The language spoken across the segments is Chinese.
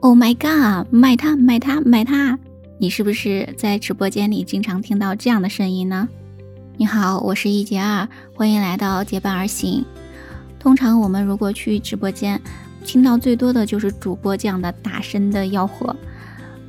Oh my god！买它，买它，买它！你是不是在直播间里经常听到这样的声音呢？你好，我是一杰二，欢迎来到结伴而行。通常我们如果去直播间，听到最多的就是主播这样的大声的吆喝。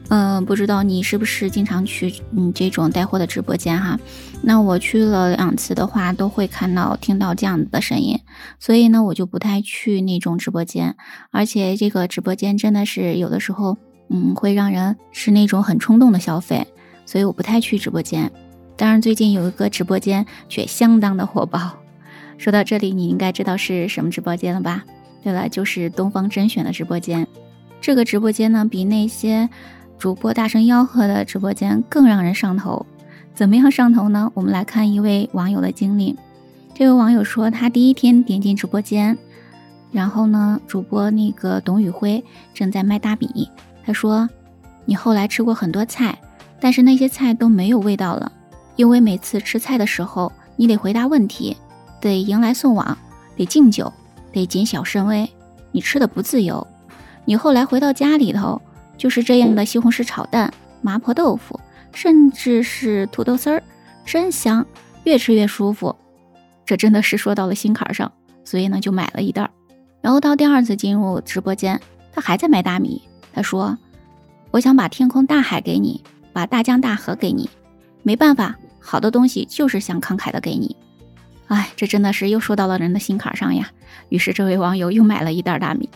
嗯，不知道你是不是经常去嗯这种带货的直播间哈？那我去了两次的话，都会看到听到这样的声音，所以呢，我就不太去那种直播间。而且这个直播间真的是有的时候，嗯，会让人是那种很冲动的消费，所以我不太去直播间。当然，最近有一个直播间却相当的火爆。说到这里，你应该知道是什么直播间了吧？对了，就是东方甄选的直播间。这个直播间呢，比那些主播大声吆喝的直播间更让人上头。怎么样上头呢？我们来看一位网友的经历。这位网友说，他第一天点进直播间，然后呢，主播那个董宇辉正在卖大米。他说：“你后来吃过很多菜，但是那些菜都没有味道了。”因为每次吃菜的时候，你得回答问题，得迎来送往，得敬酒，得谨小慎微，你吃的不自由。你后来回到家里头，就是这样的西红柿炒蛋、麻婆豆腐，甚至是土豆丝儿，真香，越吃越舒服。这真的是说到了心坎上，所以呢就买了一袋。然后到第二次进入直播间，他还在卖大米。他说：“我想把天空大海给你，把大江大河给你，没办法。”好的东西就是想慷慨的给你，哎，这真的是又说到了人的心坎上呀。于是这位网友又买了一袋大米。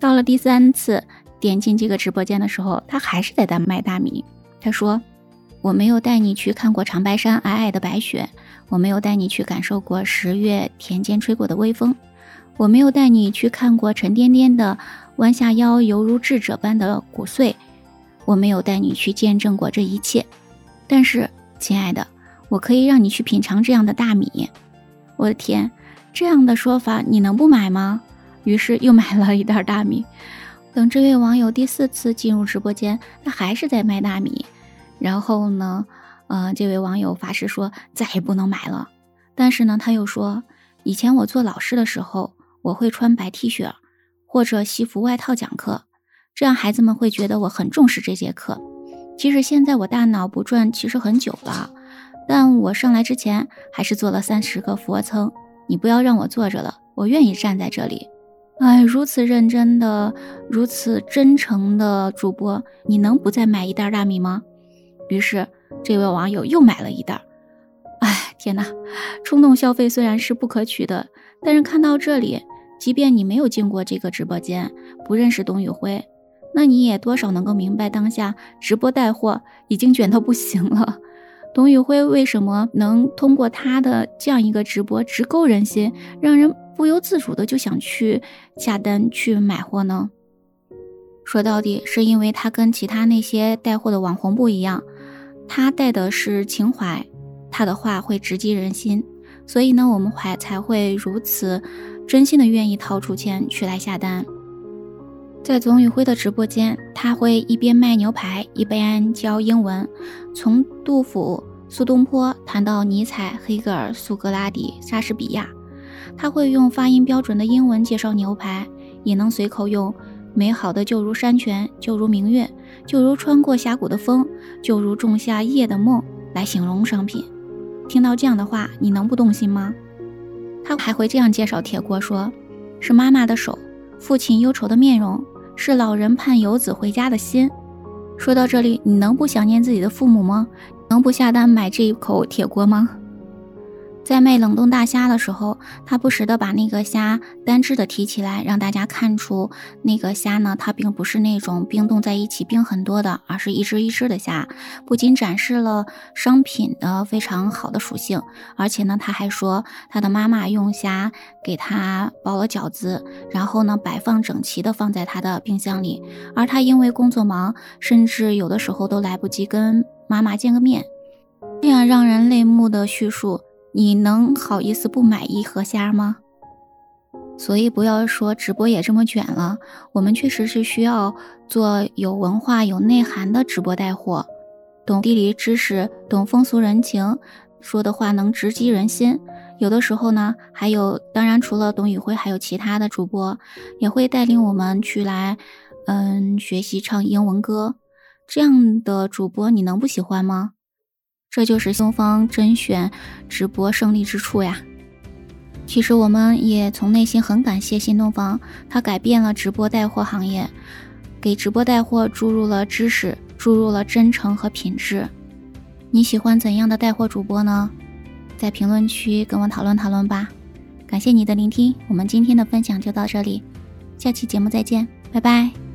到了第三次点进这个直播间的时候，他还是在卖大米。他说：“我没有带你去看过长白山皑皑的白雪，我没有带你去感受过十月田间吹过的微风，我没有带你去看过沉甸甸的弯下腰犹如智者般的谷穗，我没有带你去见证过这一切，但是。”亲爱的，我可以让你去品尝这样的大米。我的天，这样的说法你能不买吗？于是又买了一袋大米。等这位网友第四次进入直播间，他还是在卖大米。然后呢，呃，这位网友发誓说再也不能买了。但是呢，他又说，以前我做老师的时候，我会穿白 T 恤或者西服外套讲课，这样孩子们会觉得我很重视这节课。其实现在我大脑不转，其实很久了，但我上来之前还是做了三十个俯卧撑。你不要让我坐着了，我愿意站在这里。哎，如此认真的、如此真诚的主播，你能不再买一袋大米吗？于是这位网友又买了一袋。哎，天哪！冲动消费虽然是不可取的，但是看到这里，即便你没有进过这个直播间，不认识董宇辉。那你也多少能够明白，当下直播带货已经卷到不行了。董宇辉为什么能通过他的这样一个直播直勾人心，让人不由自主的就想去下单去买货呢？说到底，是因为他跟其他那些带货的网红不一样，他带的是情怀，他的话会直击人心，所以呢，我们还才会如此真心的愿意掏出钱去来下单。在总宇辉的直播间，他会一边卖牛排，一边教英文，从杜甫、苏东坡谈到尼采、黑格尔、苏格拉底、莎士比亚。他会用发音标准的英文介绍牛排，也能随口用“美好的就如山泉，就如明月，就如穿过峡谷的风，就如仲夏夜的梦”来形容商品。听到这样的话，你能不动心吗？他还会这样介绍铁锅，说是妈妈的手。父亲忧愁的面容，是老人盼游子回家的心。说到这里，你能不想念自己的父母吗？能不下单买这一口铁锅吗？在卖冷冻大虾的时候，他不时的把那个虾单只的提起来，让大家看出那个虾呢，它并不是那种冰冻在一起冰很多的，而是一只一只的虾。不仅展示了商品的非常好的属性，而且呢，他还说他的妈妈用虾给他包了饺子，然后呢摆放整齐的放在他的冰箱里，而他因为工作忙，甚至有的时候都来不及跟妈妈见个面。这样让人泪目的叙述。你能好意思不买一盒虾吗？所以不要说直播也这么卷了，我们确实是需要做有文化、有内涵的直播带货，懂地理知识，懂风俗人情，说的话能直击人心。有的时候呢，还有，当然除了董宇辉，还有其他的主播也会带领我们去来，嗯，学习唱英文歌，这样的主播你能不喜欢吗？这就是新东方甄选直播胜利之处呀！其实我们也从内心很感谢新东方，它改变了直播带货行业，给直播带货注入了知识，注入了真诚和品质。你喜欢怎样的带货主播呢？在评论区跟我讨论讨论吧。感谢你的聆听，我们今天的分享就到这里，下期节目再见，拜拜。